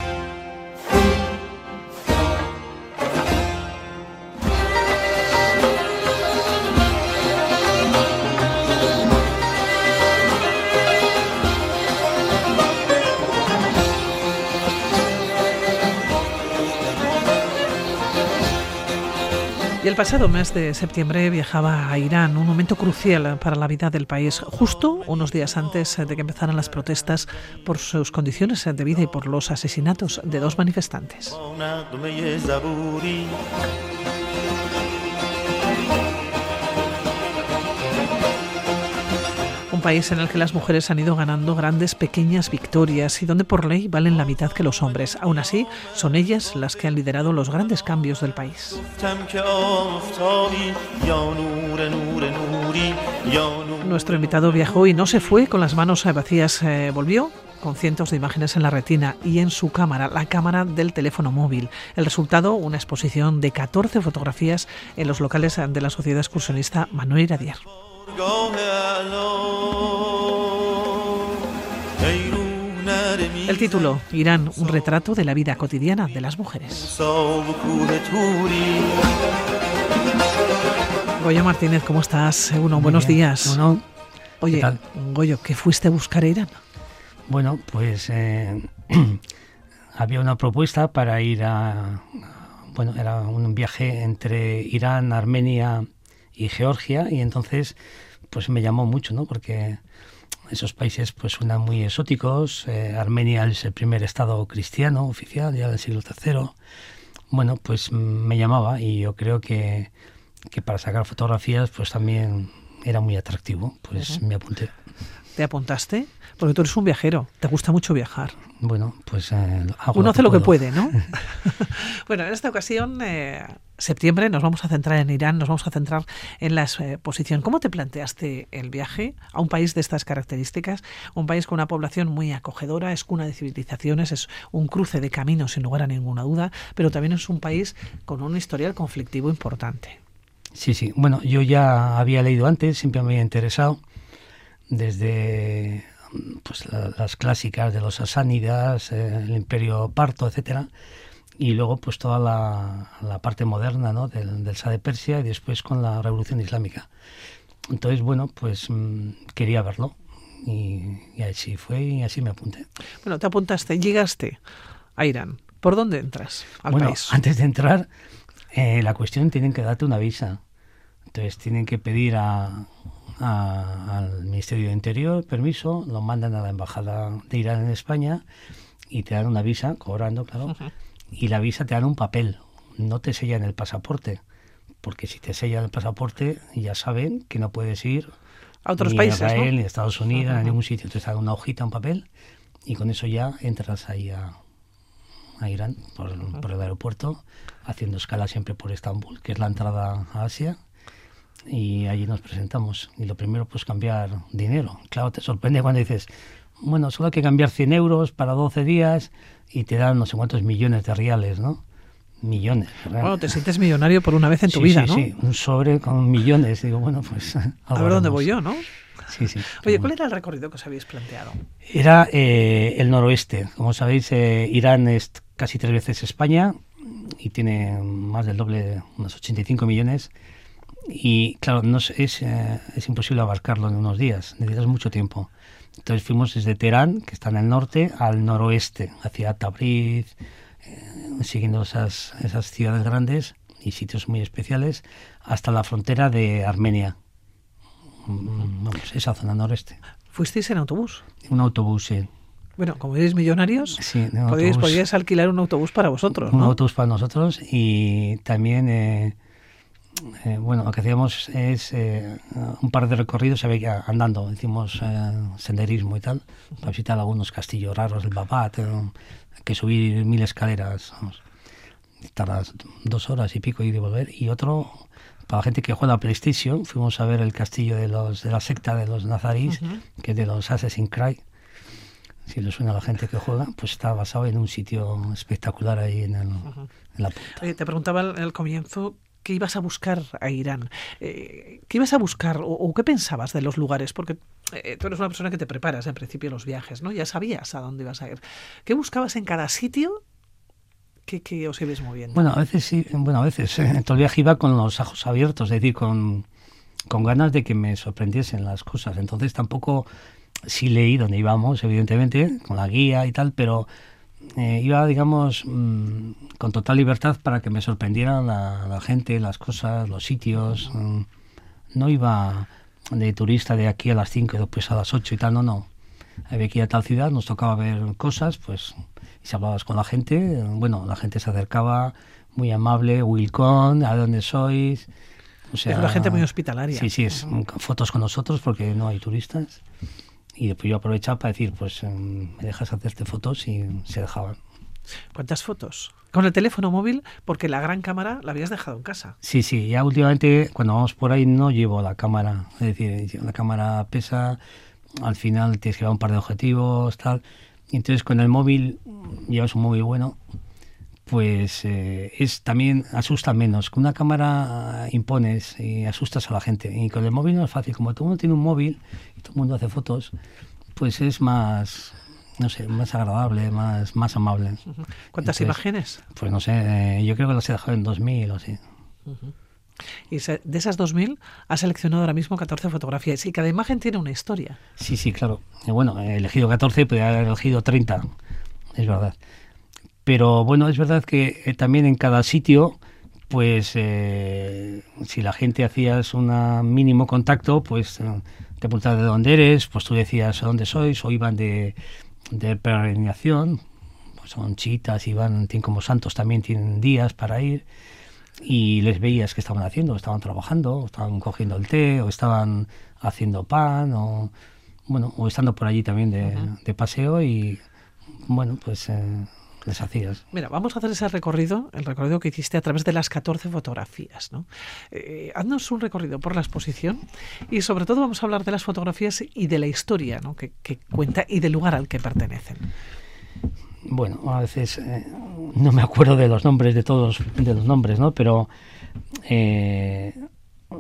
Y el pasado mes de septiembre viajaba a Irán, un momento crucial para la vida del país, justo unos días antes de que empezaran las protestas por sus condiciones de vida y por los asesinatos de dos manifestantes. País en el que las mujeres han ido ganando grandes pequeñas victorias y donde por ley valen la mitad que los hombres. Aún así, son ellas las que han liderado los grandes cambios del país. Nuestro invitado viajó y no se fue con las manos vacías, eh, volvió con cientos de imágenes en la retina y en su cámara, la cámara del teléfono móvil. El resultado, una exposición de 14 fotografías en los locales de la Sociedad Excursionista Manuel Iradier. El título, Irán, un retrato de la vida cotidiana de las mujeres. Goyo Martínez, ¿cómo estás? Uno, buenos días. Oye, Goyo, ¿qué fuiste a buscar a Irán? Bueno, pues eh, había una propuesta para ir a... Bueno, era un viaje entre Irán, Armenia y Georgia y entonces pues me llamó mucho, ¿no? Porque esos países pues suenan muy exóticos. Eh, Armenia es el primer estado cristiano oficial ya del siglo III. Bueno, pues me llamaba y yo creo que, que para sacar fotografías pues también era muy atractivo, pues me apunté. ¿Te apuntaste? Porque tú eres un viajero, te gusta mucho viajar. Bueno, pues eh, uno hace lo que puede, ¿no? bueno, en esta ocasión, eh, septiembre, nos vamos a centrar en Irán, nos vamos a centrar en la exposición. ¿Cómo te planteaste el viaje a un país de estas características? Un país con una población muy acogedora, es cuna de civilizaciones, es un cruce de caminos sin lugar a ninguna duda, pero también es un país con un historial conflictivo importante. Sí, sí. Bueno, yo ya había leído antes, siempre me había interesado desde pues las clásicas de los asánidas, eh, el imperio parto, etcétera, y luego pues toda la, parte moderna ¿no? del, del de Persia y después con la revolución islámica. Entonces, bueno, pues mm, quería verlo y, así fue y así me apunté. Bueno, te apuntaste, llegaste a Irán. ¿Por dónde entras al bueno, país? Antes de entrar, eh, la cuestión tienen que darte una visa. Entonces tienen que pedir a, al Ministerio de Interior permiso, lo mandan a la Embajada de Irán en España y te dan una visa, cobrando, claro, y la visa te dan un papel, no te sellan el pasaporte, porque si te sellan el pasaporte ya saben que no puedes ir a otros ni países, a Israel, ni a Estados Unidos, a ningún sitio. Entonces te dan una hojita, un papel, y con eso ya entras ahí a, a Irán por, por, el aeropuerto, haciendo escala siempre por Estambul, que es la entrada a Asia y allí nos presentamos. Y lo primero, pues cambiar dinero. Claro, te sorprende cuando dices, bueno, solo hay que cambiar 100 euros para 12 días y te dan no sé cuántos millones de reales, ¿no? Millones. Bueno, te sientes millonario por una vez en tu vida, ¿no? Sí, un sobre con millones. Digo, bueno, pues... A ver dónde voy yo, ¿no? Sí, sí. Oye, ¿cuál era el recorrido que os habéis planteado? Era eh, el noroeste. Como sabéis, eh, Irán es casi tres veces España y tiene más del doble, unos 85 millones y claro, no es, es, eh, es, imposible abarcarlo en unos días, necesitas mucho tiempo. Entonces fuimos desde Teherán, que está en el norte, al noroeste, hacia Tabriz, eh, siguiendo esas, esas ciudades grandes y sitios muy especiales, hasta la frontera de Armenia. Mm, vamos, esa zona noreste. ¿Fuisteis en autobús? Un autobús, sí. Bueno, como eres millonarios, sí, podéis, alquilar un autobús para vosotros. Un autobús para nosotros y también eh, eh, bueno, lo que hacíamos es eh, un par de recorridos, veía andando, hicimos eh, senderismo y tal, para visitar algunos castillos raros del Babat, que subir mil escaleras, tardas dos horas y pico ir y volver, y otro para la gente que juega a PlayStation, fuimos a ver el castillo de los de la secta de los nazarís, que es de los Assassin's Creed. Si le suena a la gente que juega, pues está basado en un sitio espectacular ahí en, el, la punta. te preguntaba al comienzo ¿Qué ibas a buscar a Irán? Eh, ¿Qué ibas a buscar o, qué pensabas de los lugares? Porque eh, tú eres una persona que te preparas en principio los viajes, ¿no? Ya sabías a dónde ibas a ir. ¿Qué buscabas en cada sitio que, os ibas moviendo? Bueno, a veces sí, bueno, a veces. Eh, todo el viaje iba con los ojos abiertos, es decir, con, con ganas de que me sorprendiesen las cosas. Entonces tampoco sí leí dónde íbamos, evidentemente, con la guía y tal, pero eh, iba, digamos, mm, con total libertad para que me sorprendieran la, gente, las cosas, los sitios. Mm, no iba de turista de aquí a las 5 y después a las 8 y tal, no, no. Había que ir a tal ciudad, nos tocaba ver cosas, pues, y si hablabas con la gente, bueno, la gente se acercaba, muy amable, Wilcon, ¿a dónde sois? O sea, es la gente muy hospitalaria. Sí, sí, es fotos con nosotros porque no hay turistas y después yo aprovechaba para decir, pues em, me dejas hacerte fotos y se dejaban. ¿Cuántas fotos? Con el teléfono móvil, porque la gran cámara la habías dejado en casa. Sí, sí, ya últimamente cuando vamos por ahí no llevo la cámara, es decir, la cámara pesa, al final tienes que llevar un par de objetivos, tal, y entonces con el móvil, llevas un móvil bueno, pues eh, es también asusta menos. Con una cámara impones y asustas a la gente. Y con el móvil no es fácil. Como todo el mundo tiene un móvil y todo el mundo hace fotos, pues es más, no sé, más agradable, más, más amable. ¿Cuántas imágenes? Pues no sé, eh, yo creo que las he dejado en 2000 o así. Y de esas 2000 has seleccionado ahora mismo 14 fotografías y cada imagen tiene una historia. Sí, sí, claro. bueno, he elegido 14, podría haber elegido 30, es verdad. Pero bueno, es verdad que eh, también en cada sitio, pues eh, si la gente hacías un mínimo contacto, pues eh, te preguntaban de dónde eres, pues tú decías dónde sois, o iban de, de peregrinación, pues son chitas, iban, tienen como santos, también tienen días para ir. y les veías que estaban haciendo, estaban trabajando, estaban cogiendo el té, o estaban haciendo pan, o bueno, o estando por allí también de, paseo y bueno, pues eh, les hacías. Mira, vamos a hacer ese recorrido, el recorrido que hiciste a través de las 14 fotografías, ¿no? Eh, haznos un recorrido por la exposición y sobre todo vamos a hablar de las fotografías y de la historia ¿no? que, cuenta y del lugar al que pertenecen. Bueno, a veces eh, no me acuerdo de los nombres de todos de los nombres, ¿no? Pero eh,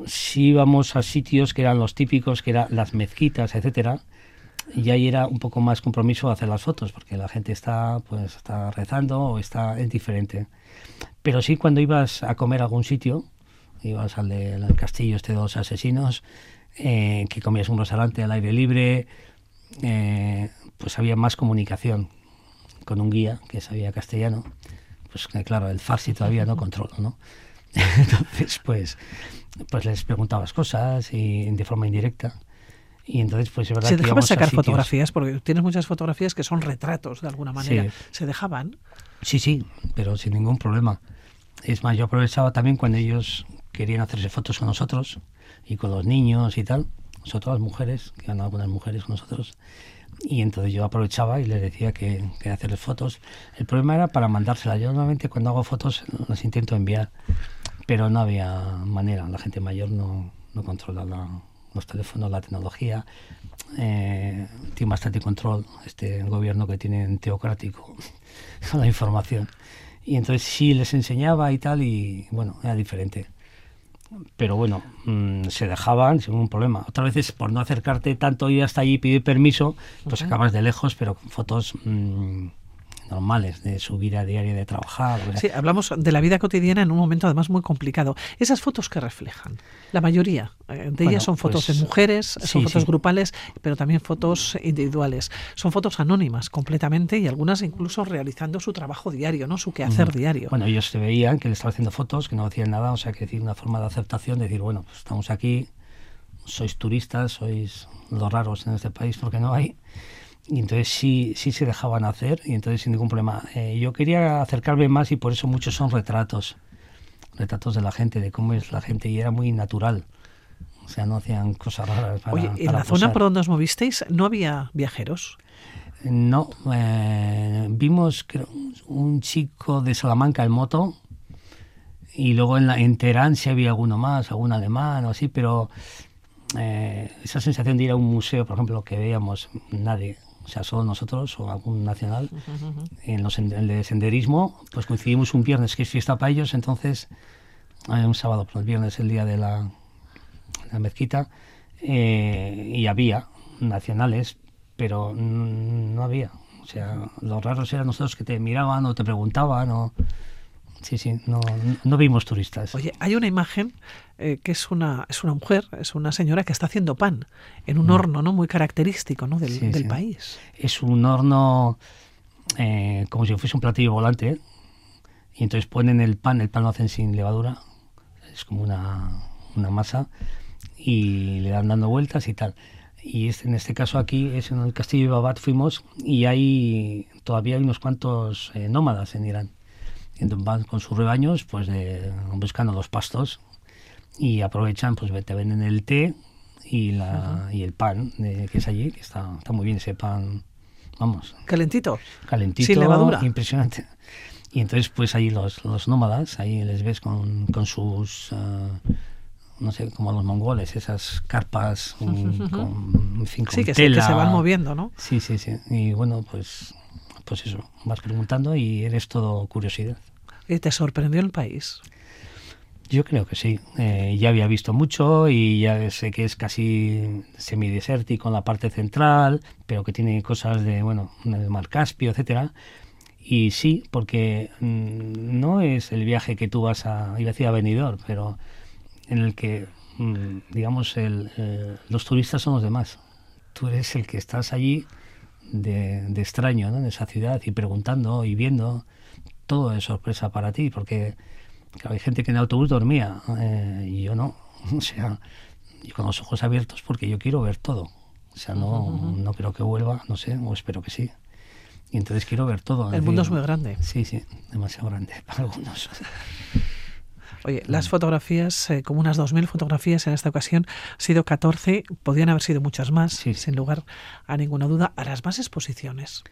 si íbamos a sitios que eran los típicos, que eran las mezquitas, etcétera, y ahí era un poco más compromiso hacer las fotos, porque la gente está, pues, está rezando o está es diferente. Pero sí cuando ibas a comer a algún sitio, ibas al, del castillo este de los asesinos, eh, que comías un restaurante al aire libre, eh, pues había más comunicación con un guía que sabía castellano. Pues claro, el farsi todavía no controlo, ¿no? Entonces, pues, pues les preguntabas cosas y de forma indirecta. Y entonces, pues es verdad ¿Se dejaban sacar fotografías? Porque tienes muchas fotografías que son retratos de alguna manera. ¿Se dejaban? Sí, sí, pero sin ningún problema. Es más, yo aprovechaba también cuando ellos querían hacerse fotos con nosotros y con los niños y tal, sobre todo las mujeres, que eran algunas mujeres con nosotros. Y entonces yo aprovechaba y les decía que quería hacerles fotos. El problema era para mandárselas. Yo normalmente cuando hago fotos las intento enviar, pero no había manera. La gente mayor no, no controla la, los teléfonos, la tecnología, eh, tiene bastante control este gobierno que tiene teocrático la información. Y entonces sí les enseñaba y tal, y bueno, era diferente. Pero bueno, mm, se dejaban sin ningún problema. Otras veces, por no acercarte tanto y hasta allí y pedir permiso, pues acabas de lejos, pero con fotos mm, normales de su vida diaria de trabajar. Sí, hablamos de la vida cotidiana en un momento además muy complicado. Esas fotos que reflejan, la mayoría eh, de ellas son fotos de pues, mujeres, son fotos grupales, pero también fotos individuales. Son fotos anónimas completamente y algunas incluso realizando su trabajo diario, ¿no? Su quehacer diario. Bueno, ellos se veían que le estaba haciendo fotos, que no hacían nada, o sea, que decir una forma de aceptación, decir, bueno, pues estamos aquí, sois turistas, sois los raros en este país porque no hay y entonces sí, sí se dejaban hacer y entonces sin ningún problema. Eh, yo quería acercarme más y por eso muchos son retratos, retratos de la gente, de cómo es la gente y era muy natural. O sea, no hacían cosas raras. Para, Oye, ¿en la zona por donde os movisteis no había viajeros? No, eh, vimos creo, un chico de Salamanca en moto y luego en, la, en Teherán sí había alguno más, algún alemán o así, pero eh, esa sensación de ir a un museo, por ejemplo, que veíamos nadie, o sea, solo nosotros o algún nacional, en los en el de senderismo, pues coincidimos un viernes que es fiesta para ellos, entonces, un sábado, pero el viernes el día de la, la mezquita, eh, y había nacionales, pero no había. O sea, los raros eran nosotros que te miraban o te preguntaban o... Sí, sí, no, no vimos turistas. Oye, hay una imagen eh, que es una, es una mujer, es una señora que está haciendo pan en un mm. horno ¿no? muy característico ¿no? del, del país. Es un horno eh, como si fuese un platillo volante y entonces ponen el pan, el pan lo hacen sin levadura, es como una, una masa y le dan dando vueltas y tal. Y este, en este caso aquí es en el castillo de Babat fuimos y hay todavía hay unos cuantos eh, nómadas en Irán van con sus rebaños pues de, buscando los pastos y aprovechan, pues te venden el té y, la, y el pan que es allí, que está, está muy bien ese pan, vamos. Calentito. Calentito. Sin levadura. Impresionante. Y entonces pues ahí los, los nómadas, ahí les ves con, con sus... Eh, no sé, como los mongoles, esas carpas con, en fin, sí, que Se, que se van moviendo, ¿no? Sí, sí, sí. Y bueno, pues pues eso, vas preguntando y eres todo curiosidad. ¿Y te sorprendió el país? Yo creo que sí. Eh, ya había visto mucho y ya sé que es casi semidesértico en la parte central, pero que tiene cosas de, bueno, el mar Caspio, etcétera. Y sí, porque mm, no es el viaje que tú vas a, iba a decir a venidor, pero en el que, mm, digamos, el, eh, los turistas son los demás. Tú eres el que estás allí de, extraño ¿no? en esa ciudad y preguntando y viendo, todo es sorpresa para ti, porque hay gente que en el autobús dormía eh, y yo no. O sea, y con los ojos abiertos porque yo quiero ver todo. O sea, no, no creo que vuelva, no sé, o espero que sí. Y entonces quiero ver todo. El mundo es muy grande. Sí, sí, demasiado grande para algunos. Oye, las fotografías, eh, como unas 2.000 fotografías en esta ocasión, han sido 14, podrían haber sido muchas más, sin lugar a ninguna duda, a las más exposiciones.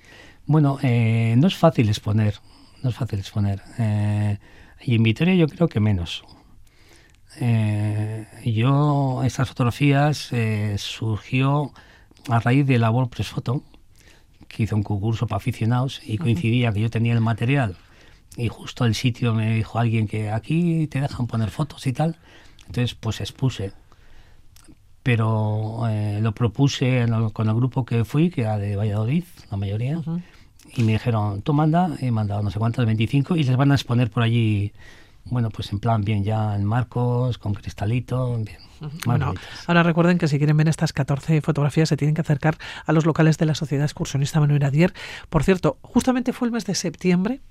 Bueno, eh, no es fácil exponer, no es fácil exponer. Eh, y en Vitoria yo creo que menos. yo, estas fotografías surgió a raíz de la WordPress Photo, que hizo un concurso para aficionados y coincidía que yo tenía el material y justo el sitio me dijo alguien que aquí te dejan poner fotos y tal. Entonces, pues expuse. Pero eh, lo propuse con el grupo que fui, que era de Valladolid, la mayoría, y me dijeron, tú manda, he mandado no sé cuántas, 25, y les van a exponer por allí, bueno, pues en plan bien ya en marcos, con cristalito, bien. Bueno, ahora recuerden que si quieren ver estas 14 fotografías se tienen que acercar a los locales de la Sociedad Excursionista Manuel Adier. Por cierto, justamente fue el mes de septiembre,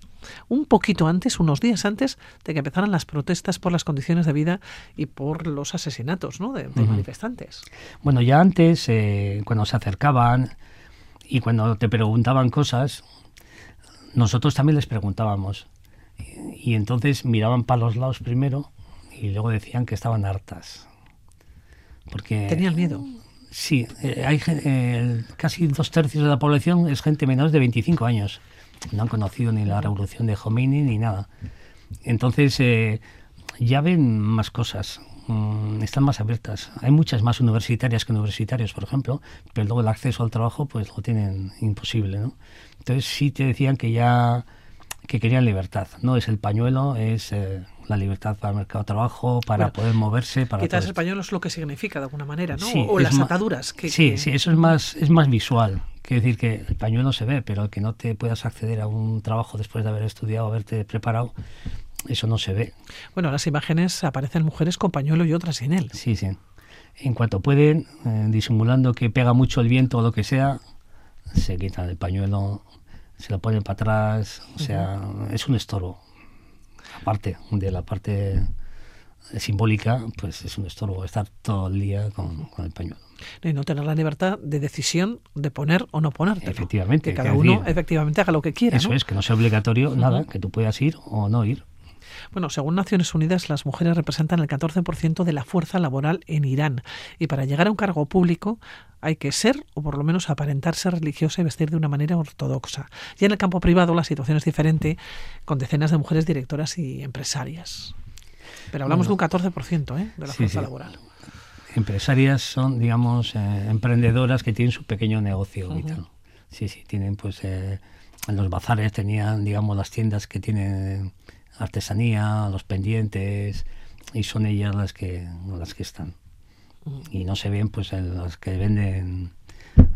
un poquito antes, unos días antes de que empezaran las protestas por las condiciones de vida y por los asesinatos ¿no? de, manifestantes. Bueno, ya antes, eh, cuando se acercaban y cuando te preguntaban cosas, nosotros también les preguntábamos. Y, y entonces miraban para los lados primero y luego decían que estaban hartas. Porque, Tenían miedo. Sí, eh, hay eh, casi dos tercios de la población es gente menor de 25 años. No han conocido ni la revolución de Jomini ni nada. Entonces eh, ya ven más cosas, mm, están más abiertas. Hay muchas más universitarias que universitarios, por ejemplo, pero luego el acceso al trabajo pues lo tienen imposible. ¿no? Entonces sí te decían que ya que querían libertad. No es el pañuelo, es la libertad para el mercado de trabajo, para poder moverse. Para quizás el español es lo que significa de alguna manera, ¿no? o las ataduras. Que, sí, sí, eso es más, es más visual. Quiere decir que el pañuelo se ve, pero que no te puedas acceder a un trabajo después de haber estudiado, haberte preparado, eso no se ve. Bueno, las imágenes aparecen mujeres con pañuelo y otras sin él. Sí, sí. En cuanto pueden, eh, disimulando que pega mucho el viento o lo que sea, se quitan el pañuelo, se lo ponen para atrás, o sea, es un estorbo aparte de la parte simbólica, pues es un estorbo estar todo el día con, el pañuelo. Y no tener la libertad de decisión de poner o no ponerte. Efectivamente. Que cada uno efectivamente haga lo que quiera. Eso es, que no sea obligatorio nada, que tú puedas ir o no ir. Bueno, según Naciones Unidas, las mujeres representan el 14% de la fuerza laboral en Irán y para llegar a un cargo público hay que ser, o por lo menos aparentar ser religiosa y vestir de una manera ortodoxa. Y en el campo privado la situación es diferente, con decenas de mujeres directoras y empresarias. Pero hablamos de un 14% ¿eh? de la fuerza laboral. Empresarias son, digamos, eh, emprendedoras que tienen su pequeño negocio y tal. Sí, sí, tienen pues... Eh, en los bazares tenían, digamos, las tiendas que tienen artesanía, los pendientes, y son ellas las que, las que están. Y no se ven pues en las que venden,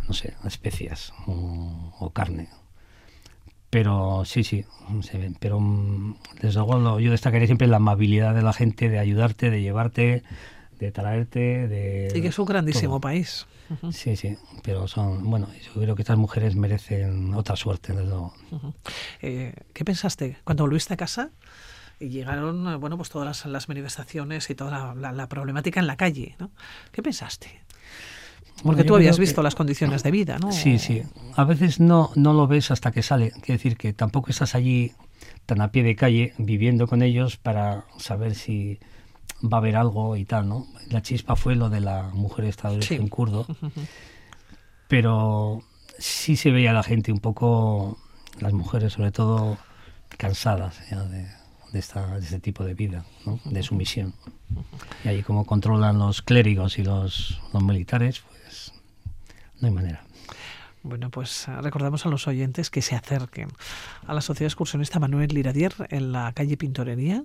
no sé, especias o, carne. Pero sí, sí, se ven. Pero mm, desde luego yo destacaría siempre la amabilidad de la gente, de ayudarte, de llevarte, de traerte, de... Sí, que es un grandísimo país. Sí, sí, pero son, bueno, yo creo que estas mujeres merecen otra suerte, desde luego. Eh, ¿Qué pensaste cuando volviste a casa? y llegaron eh, bueno pues todas las, manifestaciones y toda la, problemática en la calle ¿no? ¿qué pensaste? porque tú habías visto las condiciones de vida ¿no? sí sí a veces no no lo ves hasta que sale quiere decir que tampoco estás allí tan a pie de calle viviendo con ellos para saber si va a haber algo y tal no la chispa fue lo de la mujer estadounidense en kurdo pero sí se veía la gente un poco las mujeres sobre todo cansadas ya de de, esta, este tipo de vida, de sumisión. Y ahí como controlan los clérigos y los, los militares, pues no hay manera. Bueno, pues eh, recordamos a los oyentes que se acerquen a la Sociedad Excursionista Manuel Liradier en la calle Pintorería.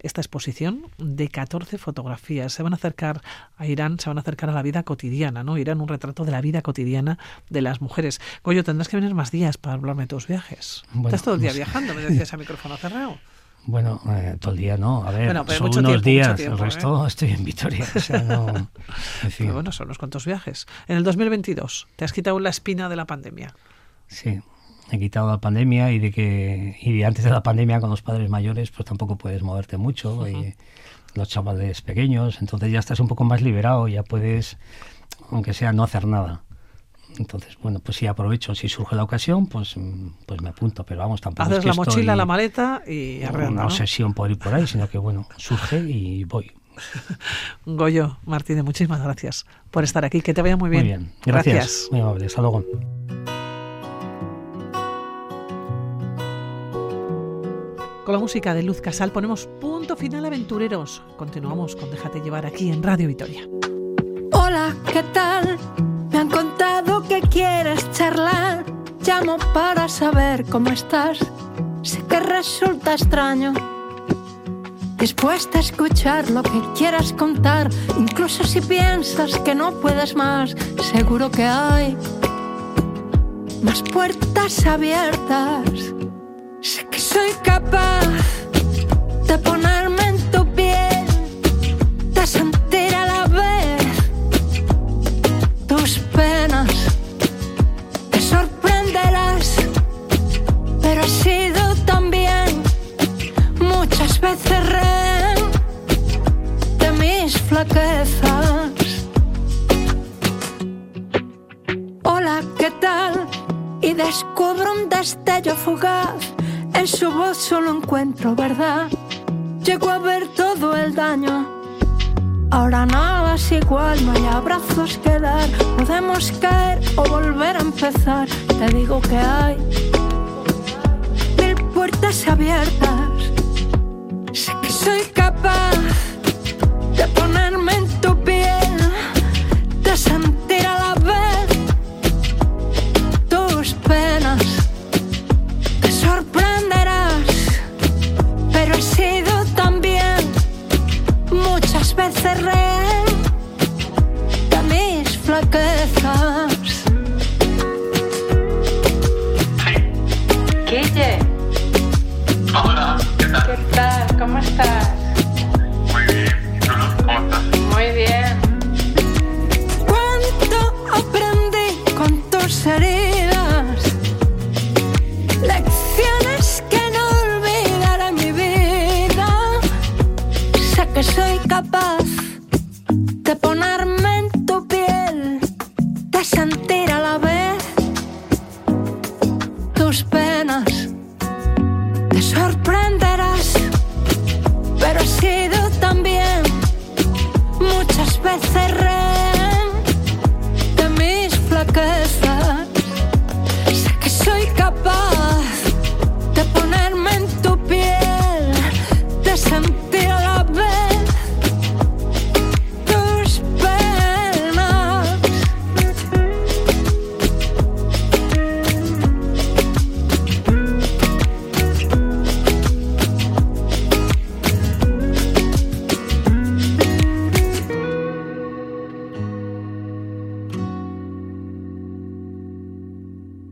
Esta exposición de 14 fotografías. Se van a acercar a Irán, se van a acercar a la vida cotidiana, ¿no? Irán, un retrato de la vida cotidiana de las mujeres. Goyo, tendrás que venir más días para hablarme de tus viajes. Estás todo el día viajando, me decías a micrófono cerrado. Bueno, eh, todo el día no. A ver, son unos días, el resto ¿eh? estoy en Vitoria. O sea, no, Pero bueno, son unos cuantos viajes. En el 2022, ¿te has quitado la espina de la pandemia? Sí, he quitado la pandemia y de que y antes de la pandemia con los padres mayores, pues tampoco puedes moverte mucho. y los chavales pequeños, entonces ya estás un poco más liberado, ya puedes, aunque sea, no hacer nada. Entonces, bueno, pues si aprovecho, si surge la ocasión, pues, pues me apunto, pero vamos, tampoco Haces es que la mochila, la maleta y arreando, Una ¿no? obsesión por ir por ahí, sino que, bueno, surge y voy. Goyo Martínez, muchísimas gracias por estar aquí. Que te vaya muy bien. Muy bien, gracias. Muy amable, hasta luego. Con la música de Luz Casal ponemos punto final aventureros. Continuamos con Déjate llevar aquí en Radio Vitoria. Hola, ¿qué tal? Me han contado que quieres charlar. Llamo para saber cómo estás. Sé que resulta extraño. Dispuesta a escuchar lo que quieras contar, incluso si piensas que no puedes más, seguro que hay más puertas abiertas. Sé que soy capaz de ponerme en tu piel, de sentir a la vez tus penas. Te sorprenderás, pero he sido también muchas veces rehén de mis flaquezas. Hola, ¿qué tal? Y descubro un destello fugaz. En su voz solo encuentro verdad. Llego a ver todo el daño. Ahora nada es igual, no hay abrazos que dar. Podemos caer o volver a empezar. Te digo que hay mil puertas abiertas. Sé que soy capaz